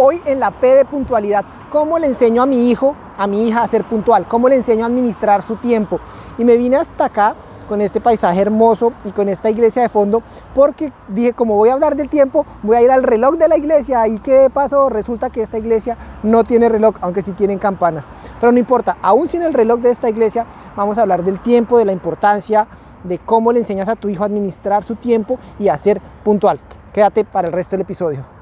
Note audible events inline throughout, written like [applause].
Hoy en la P de puntualidad, ¿cómo le enseño a mi hijo, a mi hija a ser puntual? ¿Cómo le enseño a administrar su tiempo? Y me vine hasta acá con este paisaje hermoso y con esta iglesia de fondo, porque dije, como voy a hablar del tiempo, voy a ir al reloj de la iglesia. ¿Y qué pasó? Resulta que esta iglesia no tiene reloj, aunque sí tienen campanas. Pero no importa, aún sin el reloj de esta iglesia, vamos a hablar del tiempo, de la importancia, de cómo le enseñas a tu hijo a administrar su tiempo y a ser puntual. Quédate para el resto del episodio.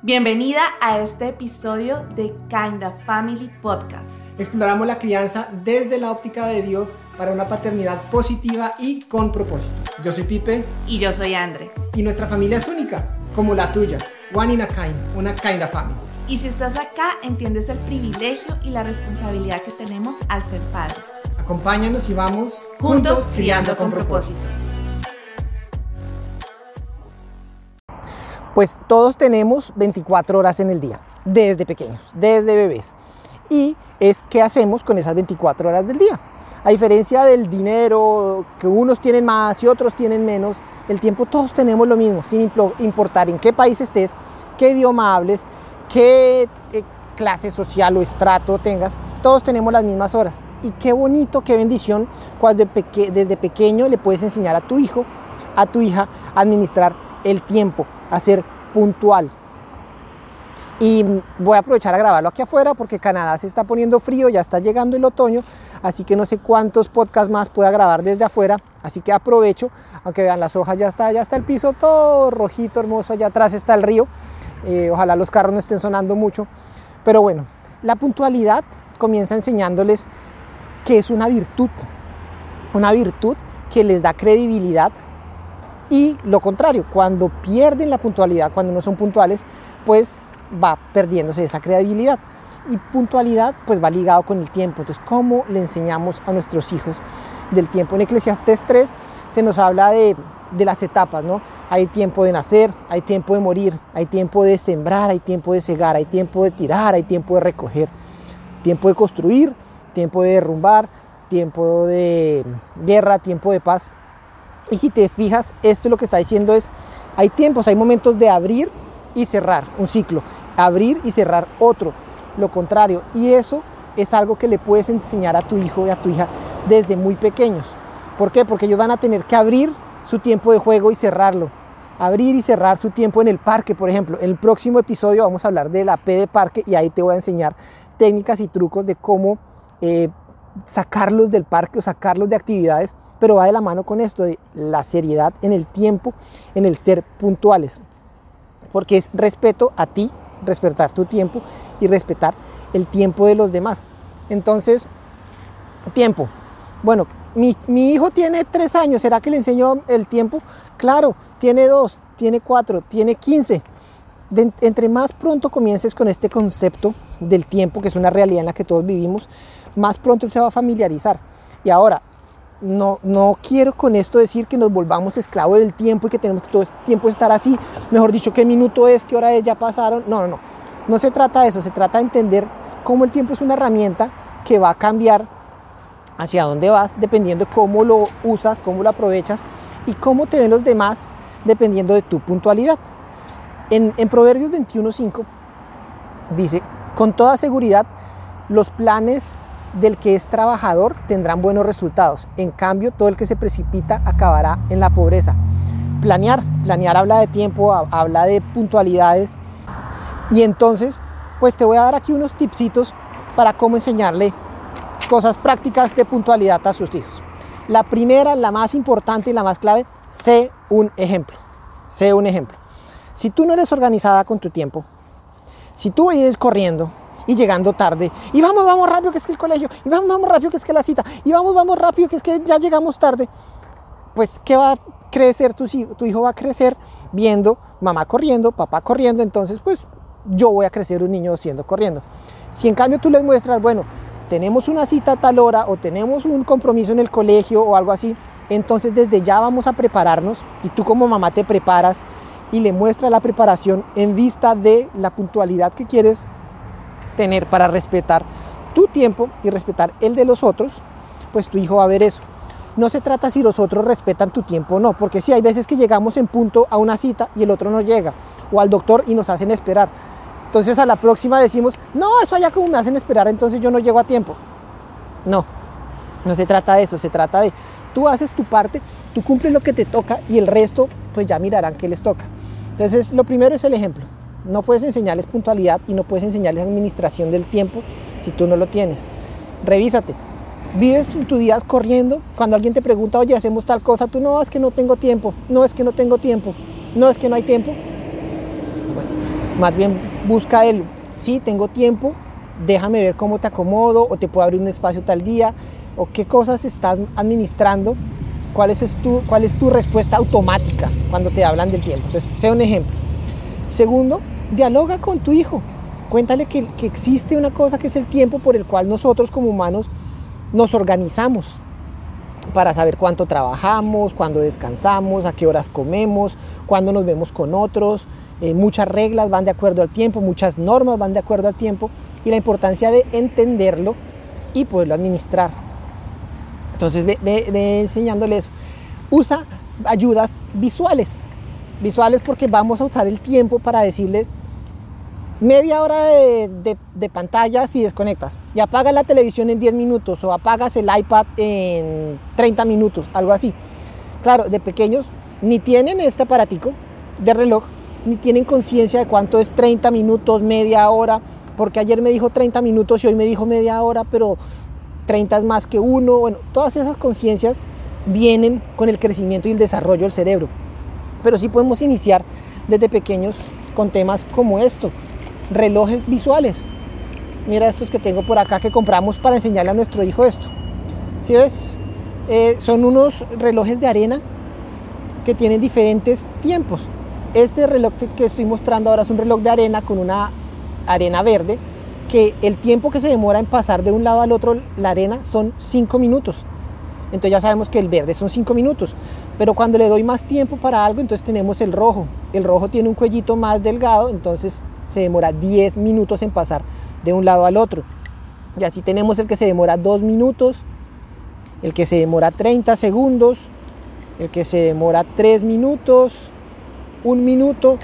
Bienvenida a este episodio de Kinda Family Podcast. Exploramos la crianza desde la óptica de Dios para una paternidad positiva y con propósito. Yo soy Pipe. Y yo soy Andre. Y nuestra familia es única, como la tuya. One in a kind, una Kinda Family. Y si estás acá, entiendes el privilegio y la responsabilidad que tenemos al ser padres. Acompáñanos y vamos juntos, criando, con, propósito. Pues todos tenemos 24 horas en el día, desde pequeños, desde bebés. Y es qué hacemos con esas 24 horas del día. A diferencia del dinero, que unos tienen más y otros tienen menos, el tiempo todos tenemos lo mismo, sin importar en qué país estés, qué idioma hables, qué eh, clase social o estrato tengas, todos tenemos las mismas horas. Y qué bonito, qué bendición cuando desde pequeño le puedes enseñar a tu hijo, a tu hija, a administrar el tiempo, a ser puntual. Y voy a aprovechar a grabarlo aquí afuera porque Canadá se está poniendo frío, ya está llegando el otoño, así que no sé cuántos podcasts más pueda grabar desde afuera, así que aprovecho, aunque vean las hojas ya está, ya está el piso todo rojito, hermoso, allá atrás está el río, eh, ojalá los carros no estén sonando mucho, pero bueno, la puntualidad comienza enseñándoles que es una virtud, una virtud que les da credibilidad y lo contrario, cuando pierden la puntualidad, cuando no son puntuales, pues va perdiéndose esa credibilidad. Y puntualidad pues va ligado con el tiempo. Entonces, ¿cómo le enseñamos a nuestros hijos del tiempo? En Eclesiastes 3 se nos habla de, de las etapas, ¿no? Hay tiempo de nacer, hay tiempo de morir, hay tiempo de sembrar, hay tiempo de cegar, hay tiempo de tirar, hay tiempo de recoger, tiempo de construir, tiempo de derrumbar, tiempo de guerra, tiempo de paz. Y si te fijas, esto lo que está diciendo es, hay tiempos, hay momentos de abrir y cerrar un ciclo, abrir y cerrar otro, lo contrario. Y eso es algo que le puedes enseñar a tu hijo y a tu hija desde muy pequeños. ¿Por qué? Porque ellos van a tener que abrir su tiempo de juego y cerrarlo. Abrir y cerrar su tiempo en el parque, por ejemplo. En el próximo episodio vamos a hablar de la P de parque y ahí te voy a enseñar técnicas y trucos de cómo eh, sacarlos del parque o sacarlos de actividades pero va de la mano con esto de la seriedad en el tiempo, en el ser puntuales, porque es respeto a ti, respetar tu tiempo y respetar el tiempo de los demás. Entonces, tiempo. Bueno, mi, hijo tiene tres años, ¿será que le enseñó el tiempo? Claro, tiene dos, tiene cuatro, tiene quince. entre más pronto comiences con este concepto del tiempo, que es una realidad en la que todos vivimos, más pronto él se va a familiarizar. Y ahora, no, no quiero con esto decir que nos volvamos esclavos del tiempo y que tenemos que todo el tiempo estar así. Mejor dicho, qué minuto es, qué hora es, ya pasaron. No, no, no. No se trata de eso, se trata de entender cómo el tiempo es una herramienta que va a cambiar hacia dónde vas dependiendo de cómo lo usas, cómo lo aprovechas y cómo te ven los demás dependiendo de tu puntualidad. En, en Proverbios 21.5 dice, con toda seguridad, los planes del que es trabajador tendrán buenos resultados. En cambio, todo el que se precipita acabará en la pobreza. Planear, planear habla de tiempo, habla de puntualidades. Y entonces, pues te voy a dar aquí unos tipsitos para cómo enseñarle cosas prácticas de puntualidad a sus hijos. La primera, la más importante y la más clave, sé un ejemplo. Sé un ejemplo. Si tú no eres organizada con tu tiempo, si tú vienes corriendo, y llegando tarde. Y vamos, vamos rápido que es que el colegio. Y vamos, vamos rápido que es que la cita. Y vamos, vamos rápido que es que ya llegamos tarde. Pues, ¿qué va a crecer tu, tu hijo? Va a crecer viendo mamá corriendo, papá corriendo. Entonces, pues yo voy a crecer un niño siendo corriendo. Si en cambio tú les muestras, bueno, tenemos una cita a tal hora o tenemos un compromiso en el colegio o algo así, entonces desde ya vamos a prepararnos y tú como mamá te preparas y le muestras la preparación en vista de la puntualidad que quieres tener para respetar tu tiempo y respetar el de los otros, pues tu hijo va a ver eso. no se trata si los otros respetan tu tiempo o no, porque sí, hay veces que llegamos en punto a una cita y el otro no llega, o al doctor y nos hacen esperar. Entonces a la próxima decimos, no, eso allá como me hacen esperar, entonces yo no llego a tiempo. No, no se trata de eso, se trata de tú haces tu parte, tú cumples lo que te toca y el resto pues ya mirarán qué les toca. Entonces lo primero es el ejemplo. No puedes enseñarles puntualidad y no puedes enseñarles administración del tiempo si tú no lo tienes. Revísate. Vives tus días corriendo. Cuando alguien te pregunta, oye, hacemos tal cosa, tú no, es que no tengo tiempo, no es que no tengo tiempo, no es que no hay tiempo. Bueno, más bien busca el, sí, tengo tiempo, déjame ver cómo te acomodo o te puedo abrir un espacio tal día o qué cosas estás administrando, cuál es, tu, cuál es tu respuesta automática cuando te hablan del tiempo. Entonces, sea un ejemplo. Segundo, dialoga con tu hijo. Cuéntale que, existe una cosa que es el tiempo por el cual nosotros como humanos nos organizamos para saber cuánto trabajamos, cuándo descansamos, a qué horas comemos, cuándo nos vemos con otros. Eh, muchas reglas van de acuerdo al tiempo, muchas normas van de acuerdo al tiempo y la importancia de entenderlo y poderlo administrar. Entonces ve, ve enseñándole eso. Usa ayudas visuales. Visuales porque vamos a usar el tiempo para decirle media hora de, pantalla si desconectas y apagas la televisión en 10 minutos o apagas el iPad en 30 minutos, algo así. Claro, de pequeños ni tienen este aparatico de reloj, ni tienen conciencia de cuánto es 30 minutos, media hora, porque ayer me dijo 30 minutos y hoy me dijo media hora, pero 30 es más que uno. Bueno, todas esas conciencias vienen con el crecimiento y el desarrollo del cerebro. Pero sí podemos iniciar desde pequeños con temas como esto, relojes visuales. Mira estos que tengo por acá que compramos para enseñarle a nuestro hijo esto. Si ves? Eh, son unos relojes de arena que tienen diferentes tiempos. Este reloj que estoy mostrando ahora es un reloj de arena con una arena verde que el tiempo que se demora en pasar de un lado al otro la arena son 5 minutos. Entonces ya sabemos que el verde son 5 minutos. Pero cuando le doy más tiempo para algo, entonces tenemos el rojo. El rojo tiene un cuellito más delgado, entonces se demora 10 minutos en pasar de un lado al otro. Y así tenemos el que se demora 2 minutos, el que se demora 30 segundos, el que se demora 3 minutos, 1 minuto.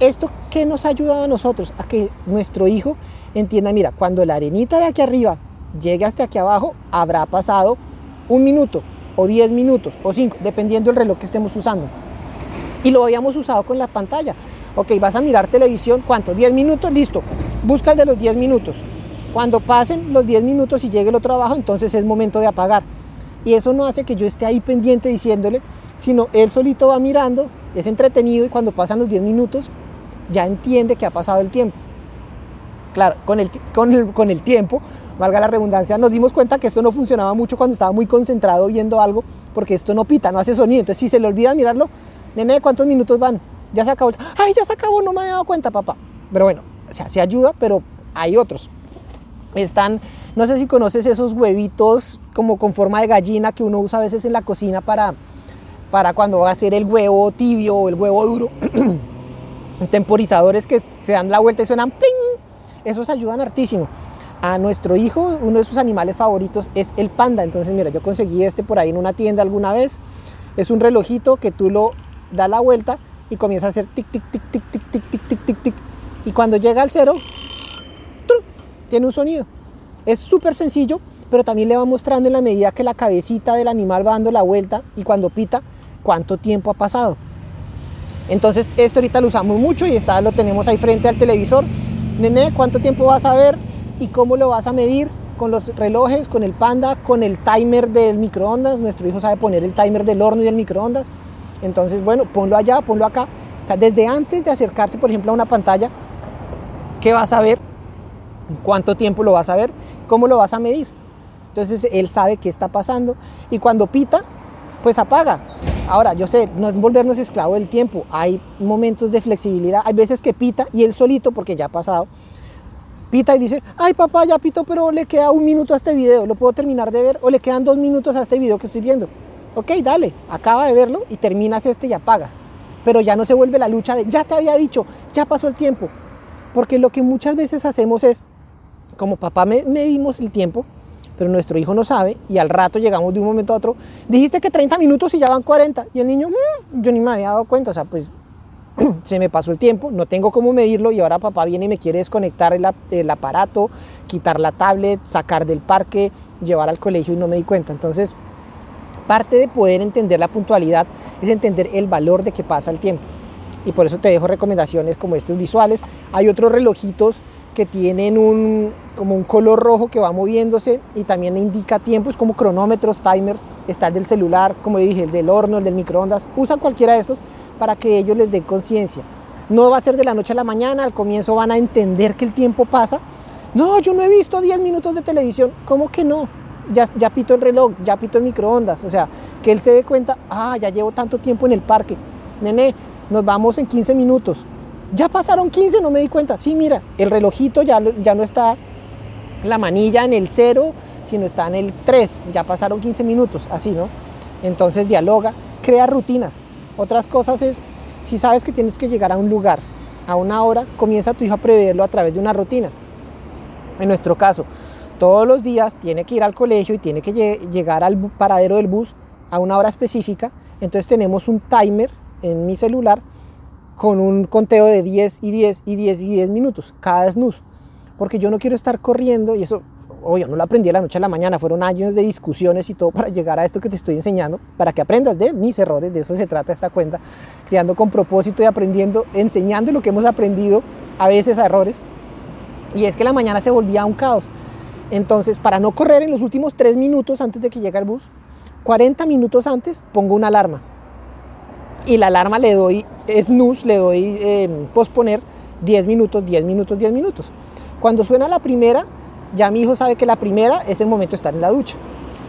¿Esto qué nos ha ayudado a nosotros? A que nuestro hijo entienda, mira, cuando la arenita de aquí arriba llegue hasta aquí abajo, habrá pasado un minuto o 10 minutos o 5, dependiendo del reloj que estemos usando. Y lo habíamos usado con la pantalla. Ok, vas a mirar televisión, ¿cuánto? 10 minutos, listo. Busca el de los 10 minutos. Cuando pasen los 10 minutos y llegue el otro abajo, entonces es momento de apagar. Y eso no hace que yo esté ahí pendiente diciéndole, sino él solito va mirando, es entretenido y cuando pasan los 10 minutos ya entiende que ha pasado el tiempo. Claro, con el, con el, con el tiempo, valga la redundancia, nos dimos cuenta que esto no funcionaba mucho cuando estaba muy concentrado viendo algo, porque esto no pita, no hace sonido. Entonces, si se le olvida mirarlo, nene, ¿cuántos minutos van? ya se acabó. Ay, ya se acabó, no me había dado cuenta, papá. Pero bueno, se hace ayuda, pero hay otros. Están, no sé si conoces esos huevitos como con forma de gallina que uno usa a veces en la cocina para, para cuando va a hacer el huevo tibio o el huevo duro. [clears throat] Temporizadores que se dan la vuelta y suenan ¡ping! Esos ayudan hartísimo. A nuestro hijo, uno de sus animales favoritos es el panda. Entonces, mira, yo conseguí este por ahí en una tienda alguna vez. Es un relojito que tú lo das la vuelta y comienza a hacer tic, tic, tic, tic, tic, tic, tic, tic, tic, tic. Y cuando llega al cero, tiene un sonido. Es súper sencillo, pero también le va mostrando en la medida que la cabecita del animal va dando la vuelta y cuando pita, cuánto tiempo ha pasado. Entonces, esto ahorita lo usamos mucho y está, lo tenemos ahí frente al televisor. Nene, ¿cuánto tiempo vas a ver y cómo lo vas a medir? Con los relojes, con el panda, con el timer del microondas. Nuestro hijo sabe poner el timer del horno y del microondas. Entonces, bueno, ponlo allá, ponlo acá. O sea, desde antes de acercarse, por ejemplo, a una pantalla, ¿qué vas a ver? ¿Cuánto tiempo lo vas a ver? ¿Cómo lo vas a medir? Entonces, él sabe qué está pasando y cuando pita, pues apaga. Ahora, yo sé, no es volvernos esclavo del tiempo. Hay momentos de flexibilidad. Hay veces que pita y él solito, porque ya ha pasado, pita y dice, ay papá, ya pito, pero le queda un minuto a este video, lo puedo terminar de ver, o le quedan dos minutos a este video que estoy viendo. Ok, dale, acaba de verlo y terminas este y apagas. Pero ya no se vuelve la lucha de, ya te había dicho, ya pasó el tiempo. Porque lo que muchas veces hacemos es, como papá me, medimos el tiempo, pero nuestro hijo no sabe y al rato llegamos de un momento a otro, dijiste que 30 minutos y ya van 40 y el niño, mmm, yo ni me había dado cuenta, o sea, pues [clears throat] se me pasó el tiempo, no tengo cómo medirlo y ahora papá viene y me quiere desconectar el, aparato, quitar la tablet, sacar del parque, llevar al colegio y no me di cuenta. Entonces, parte de poder entender la puntualidad es entender el valor de que pasa el tiempo. Y por eso te dejo recomendaciones como estos visuales. Hay otros relojitos que tienen un, como un color rojo que va moviéndose y también indica tiempos como cronómetros, timer, está el del celular, como dije, el del horno, el del microondas, usa cualquiera de estos para que ellos les den conciencia. No va a ser de la noche a la mañana, al comienzo van a entender que el tiempo pasa. No, yo no he visto 10 minutos de televisión. ¿Cómo que no? Ya, pito el reloj, ya pito el microondas. O sea, que él se dé cuenta, ah, ya llevo tanto tiempo en el parque. Nene, nos vamos en 15 minutos. Ya pasaron 15, no me di cuenta. Sí, mira, el relojito ya, ya no está la manilla en el 0, sino está en el 3. Ya pasaron 15 minutos, así, ¿no? Entonces dialoga, crea rutinas. Otras cosas es, si sabes que tienes que llegar a un lugar a una hora, comienza tu hijo a preverlo a través de una rutina. En nuestro caso, todos los días tiene que ir al colegio y tiene que llegar al paradero del bus a una hora específica. Entonces tenemos un timer en mi celular con un conteo de 10 y 10 y 10 y 10 minutos, cada snooze. Porque yo no quiero estar corriendo, y eso, obvio, no lo aprendí de la noche a la mañana, fueron años de discusiones y todo para llegar a esto que te estoy enseñando, para que aprendas de mis errores, de eso se trata esta cuenta, creando con propósito y aprendiendo, enseñando lo que hemos aprendido a veces a errores. Y es que la mañana se volvía un caos. Entonces, para no correr en los últimos 3 minutos antes de que llegue el bus, 40 minutos antes pongo una alarma y la alarma le doy snooze, le doy em, posponer 10 minutos, 10 minutos, 10 minutos. Cuando suena la primera, ya mi hijo sabe que la primera es el momento de estar en la ducha.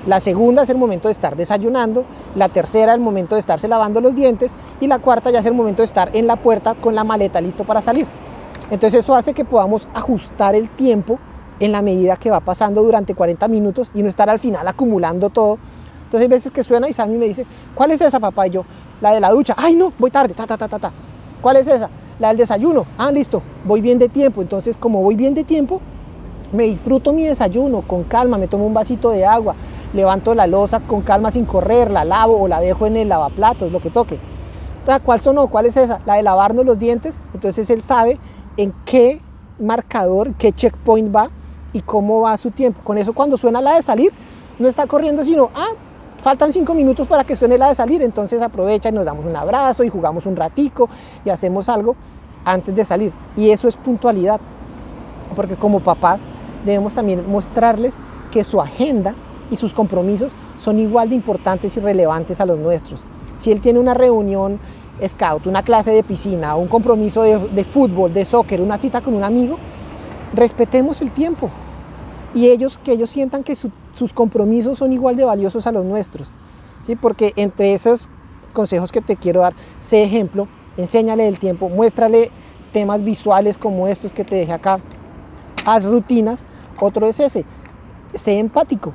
La segunda es el momento de estar desayunando, la tercera el momento de estarse lavando los dientes y la cuarta ya es el momento de estar en la puerta con la maleta listo para salir. Entonces eso hace que podamos ajustar el tiempo en la medida que va pasando durante 40 minutos y no estar al final acumulando todo. Entonces hay veces que suena y Sammy me dice, ¿cuál es esa papá? Y yo, la de la ducha. Ay, no, voy tarde, ta, ta, ta, ta, ta. ¿Cuál es esa? La del desayuno. Ah, listo, voy bien de tiempo. Entonces, como voy bien de tiempo, me disfruto mi desayuno con calma, me tomo un vasito de agua, levanto la losa con calma sin correr, la lavo o la dejo en el lavaplatos, lo que toque. ¿Cuál sonó? ¿Cuál es esa? La de lavarnos los dientes. Entonces él sabe en qué marcador, qué checkpoint va y cómo va su tiempo. Con eso cuando suena la de salir, no está corriendo, sino, ah, faltan cinco minutos para que suene la de salir, entonces aprovecha y nos damos un abrazo y jugamos un ratico y hacemos algo antes de salir. Y eso es puntualidad, porque como papás debemos también mostrarles que su agenda y sus compromisos son igual de importantes y relevantes a los nuestros. Si él tiene una reunión scout, una clase de piscina, un compromiso de, de fútbol, de soccer, una cita con un amigo, respetemos el tiempo, y ellos que ellos sientan que sus compromisos son igual de valiosos a los nuestros. ¿sí? Porque entre esos consejos que te quiero dar, sé ejemplo, enséñale el tiempo, muéstrale temas visuales como estos que te dejé acá, haz rutinas. Otro es ese, sé empático.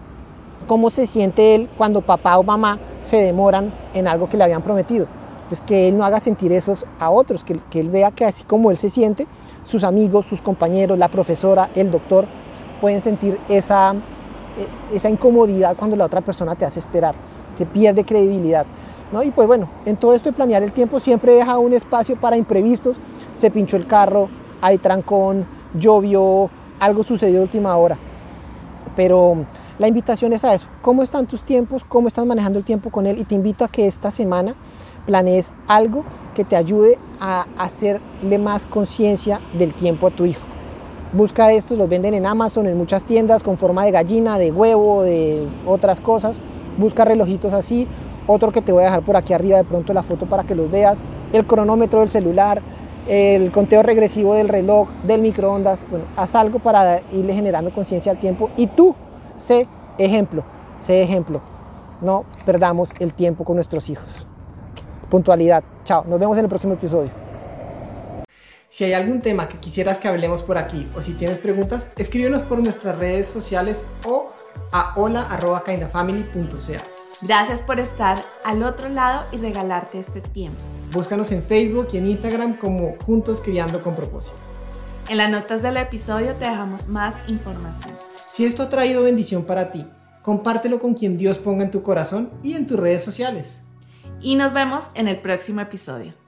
¿Cómo se siente él cuando papá o mamá se demoran en algo que le habían prometido? Entonces, que él no haga sentir esos a otros, que, que él vea que así como él se siente, sus amigos, sus compañeros, la profesora, el doctor, pueden sentir esa, eh, esa incomodidad cuando la otra persona te hace esperar, te pierde credibilidad. ¿no? Y pues bueno, en todo esto de planear el tiempo siempre deja un espacio para imprevistos. Se pinchó el carro, hay trancón, llovió, algo sucedió última hora. Pero la invitación es a eso. ¿Cómo están tus tiempos? ¿Cómo estás manejando el tiempo con él? Y te invito a que esta semana planees algo que te ayude a hacerle más conciencia del tiempo a tu hijo. Busca estos, los venden en Amazon, en muchas tiendas con forma de gallina, de huevo, de otras cosas. Busca relojitos así. Otro que te voy a dejar por aquí arriba de pronto la foto para que los veas. El cronómetro del celular, el conteo regresivo del reloj, del microondas. Bueno, haz algo para irle generando conciencia al tiempo. Y tú, sé ejemplo, sé ejemplo. No perdamos el tiempo con nuestros hijos. Puntualidad. Chao. Nos vemos en el próximo episodio. Si hay algún tema que quisieras que hablemos por aquí o si tienes preguntas, escríbenos por nuestras redes sociales o a hola.kindafamily.ca. Gracias por estar al otro lado y regalarte este tiempo. Búscanos en Facebook y en Instagram como Juntos Criando con Propósito. En las notas del episodio te dejamos más información. Si esto ha traído bendición para ti, compártelo con quien Dios ponga en tu corazón y en tus redes sociales. Y nos vemos en el próximo episodio.